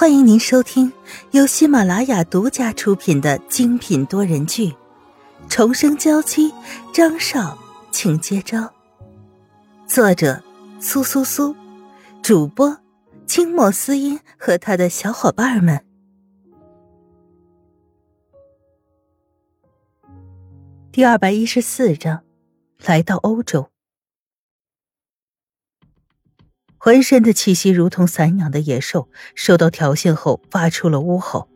欢迎您收听由喜马拉雅独家出品的精品多人剧《重生娇妻》，张少，请接招。作者：苏苏苏，主播：清末思音和他的小伙伴们。第二百一十四章，来到欧洲。浑身的气息如同散养的野兽，受到挑衅后发出了呜吼。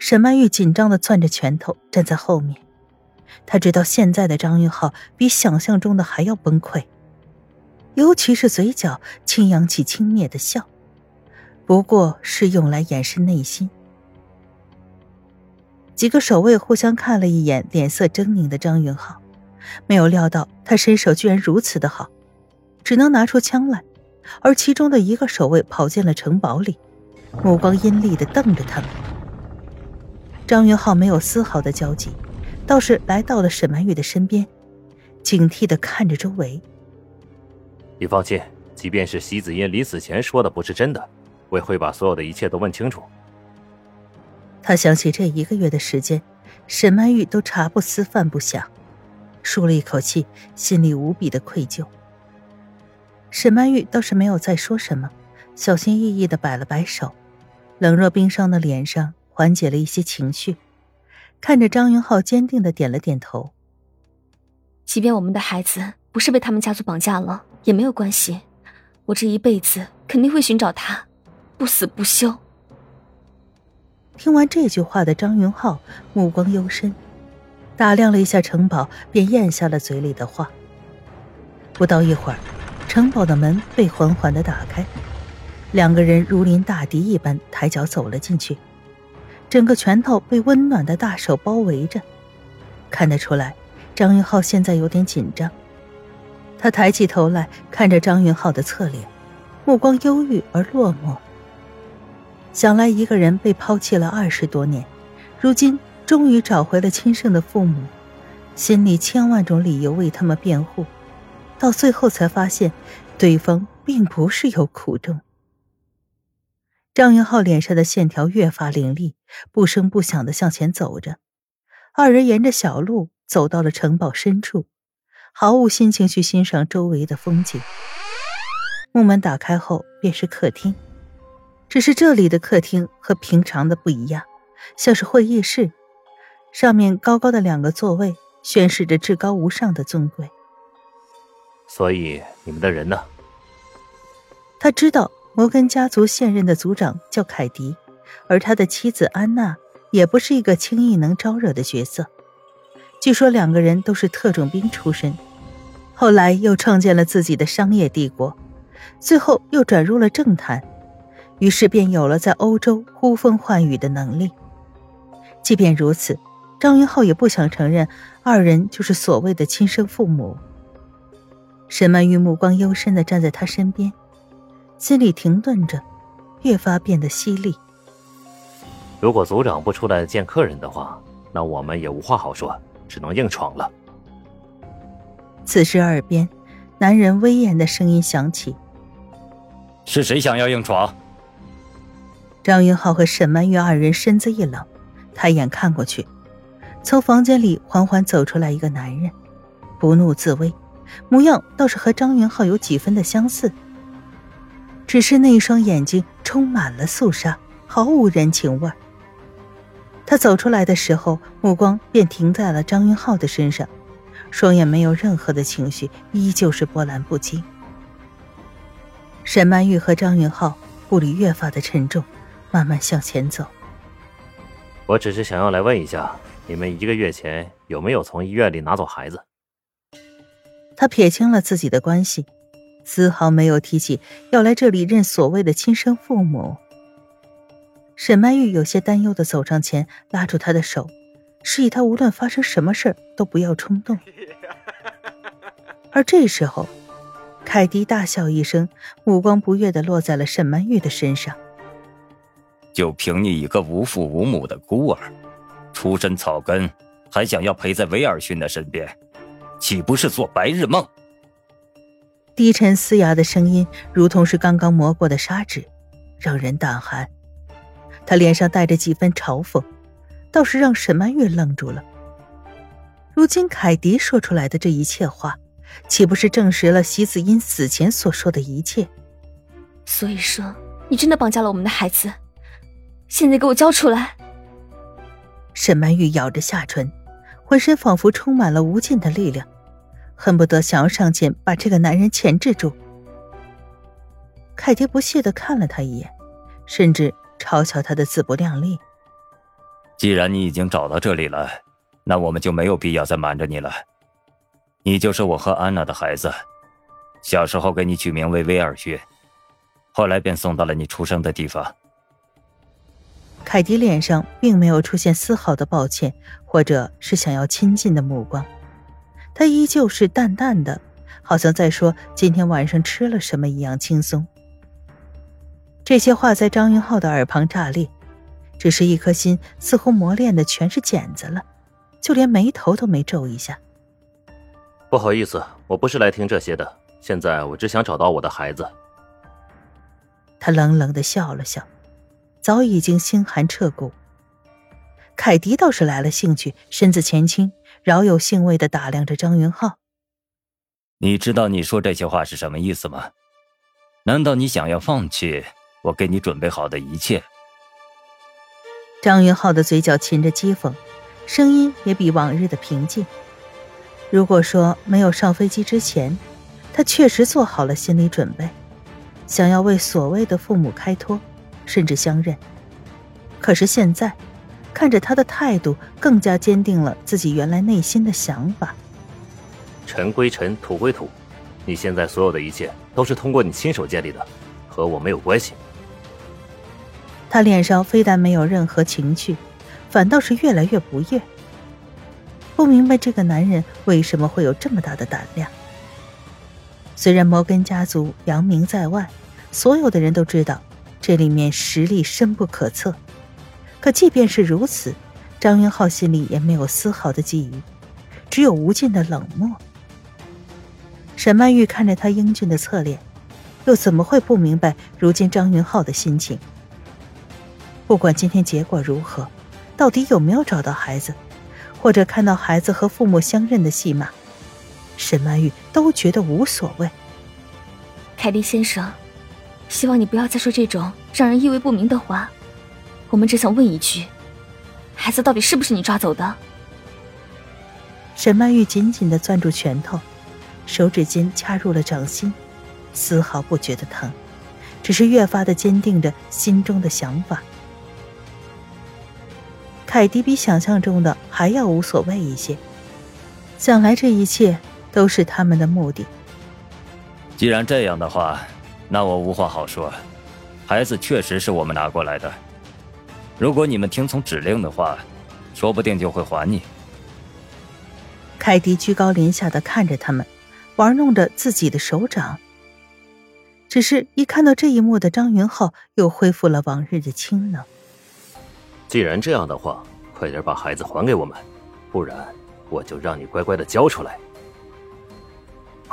沈曼玉紧张的攥着拳头，站在后面。他知道现在的张云浩比想象中的还要崩溃，尤其是嘴角轻扬起轻蔑的笑，不过是用来掩饰内心。几个守卫互相看了一眼，脸色狰狞的张云浩，没有料到他身手居然如此的好，只能拿出枪来。而其中的一个守卫跑进了城堡里，目光阴厉的瞪着他们。张云浩没有丝毫的焦急，倒是来到了沈曼玉的身边，警惕的看着周围。你放心，即便是席子音临死前说的不是真的，我也会把所有的一切都问清楚。他想起这一个月的时间，沈曼玉都茶不思饭不想，舒了一口气，心里无比的愧疚。沈曼玉倒是没有再说什么，小心翼翼的摆了摆手，冷若冰霜的脸上缓解了一些情绪，看着张云浩，坚定的点了点头。即便我们的孩子不是被他们家族绑架了，也没有关系，我这一辈子肯定会寻找他，不死不休。听完这句话的张云浩目光幽深，打量了一下城堡，便咽下了嘴里的话。不到一会儿。城堡的门被缓缓的打开，两个人如临大敌一般抬脚走了进去，整个拳头被温暖的大手包围着，看得出来，张云浩现在有点紧张。他抬起头来看着张云浩的侧脸，目光忧郁而落寞。想来一个人被抛弃了二十多年，如今终于找回了亲生的父母，心里千万种理由为他们辩护。到最后才发现，对方并不是有苦衷。张云浩脸上的线条越发凌厉，不声不响的向前走着。二人沿着小路走到了城堡深处，毫无心情去欣赏周围的风景。木门打开后，便是客厅。只是这里的客厅和平常的不一样，像是会议室，上面高高的两个座位，宣示着至高无上的尊贵。所以你们的人呢？他知道摩根家族现任的族长叫凯迪，而他的妻子安娜也不是一个轻易能招惹的角色。据说两个人都是特种兵出身，后来又创建了自己的商业帝国，最后又转入了政坛，于是便有了在欧洲呼风唤雨的能力。即便如此，张云浩也不想承认二人就是所谓的亲生父母。沈曼玉目光幽深的站在他身边，心里停顿着，越发变得犀利。如果族长不出来见客人的话，那我们也无话好说，只能硬闯了。此时耳边，男人威严的声音响起：“是谁想要硬闯？”张云浩和沈曼玉二人身子一冷，抬眼看过去，从房间里缓缓走出来一个男人，不怒自威。模样倒是和张云浩有几分的相似，只是那一双眼睛充满了肃杀，毫无人情味。他走出来的时候，目光便停在了张云浩的身上，双眼没有任何的情绪，依旧是波澜不惊。沈曼玉和张云浩步履越发的沉重，慢慢向前走。我只是想要来问一下，你们一个月前有没有从医院里拿走孩子？他撇清了自己的关系，丝毫没有提起要来这里认所谓的亲生父母。沈曼玉有些担忧的走上前，拉住他的手，示意他无论发生什么事都不要冲动。而这时候，凯迪大笑一声，目光不悦的落在了沈曼玉的身上。就凭你一个无父无母的孤儿，出身草根，还想要陪在威尔逊的身边？岂不是做白日梦？低沉嘶哑的声音，如同是刚刚磨过的砂纸，让人胆寒。他脸上带着几分嘲讽，倒是让沈曼玉愣住了。如今凯迪说出来的这一切话，岂不是证实了席子英死前所说的一切？所以说，你真的绑架了我们的孩子？现在给我交出来！沈曼玉咬着下唇，浑身仿佛充满了无尽的力量，恨不得想要上前把这个男人钳制住。凯蒂不屑的看了他一眼，甚至嘲笑他的自不量力。既然你已经找到这里了，那我们就没有必要再瞒着你了。你就是我和安娜的孩子，小时候给你取名为威尔逊，后来便送到了你出生的地方。凯迪脸上并没有出现丝毫的抱歉，或者是想要亲近的目光，他依旧是淡淡的，好像在说今天晚上吃了什么一样轻松。这些话在张云浩的耳旁炸裂，只是一颗心似乎磨练的全是茧子了，就连眉头都没皱一下。不好意思，我不是来听这些的，现在我只想找到我的孩子。他冷冷的笑了笑。早已经心寒彻骨。凯迪倒是来了兴趣，身子前倾，饶有兴味的打量着张云浩。你知道你说这些话是什么意思吗？难道你想要放弃我给你准备好的一切？张云浩的嘴角噙着讥讽，声音也比往日的平静。如果说没有上飞机之前，他确实做好了心理准备，想要为所谓的父母开脱。甚至相认，可是现在，看着他的态度，更加坚定了自己原来内心的想法。尘归尘，土归土，你现在所有的一切都是通过你亲手建立的，和我没有关系。他脸上非但没有任何情绪，反倒是越来越不悦。不明白这个男人为什么会有这么大的胆量。虽然摩根家族扬名在外，所有的人都知道。这里面实力深不可测，可即便是如此，张云浩心里也没有丝毫的觊觎，只有无尽的冷漠。沈曼玉看着他英俊的侧脸，又怎么会不明白如今张云浩的心情？不管今天结果如何，到底有没有找到孩子，或者看到孩子和父母相认的戏码，沈曼玉都觉得无所谓。凯蒂先生。希望你不要再说这种让人意味不明的话。我们只想问一句：孩子到底是不是你抓走的？沈曼玉紧紧的攥住拳头，手指尖掐入了掌心，丝毫不觉得疼，只是越发的坚定着心中的想法。凯迪比想象中的还要无所谓一些，想来这一切都是他们的目的。既然这样的话。那我无话好说，孩子确实是我们拿过来的。如果你们听从指令的话，说不定就会还你。凯迪居高临下的看着他们，玩弄着自己的手掌。只是一看到这一幕的张云浩又恢复了往日的清冷。既然这样的话，快点把孩子还给我们，不然我就让你乖乖的交出来。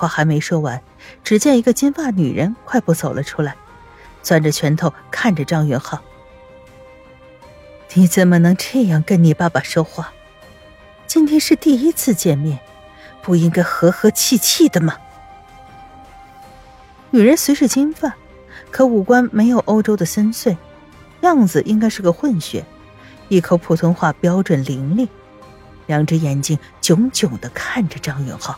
话还没说完，只见一个金发女人快步走了出来，攥着拳头看着张云浩：“你怎么能这样跟你爸爸说话？今天是第一次见面，不应该和和气气的吗？”女人虽是金发，可五官没有欧洲的深邃，样子应该是个混血，一口普通话标准伶俐，两只眼睛炯炯的看着张云浩。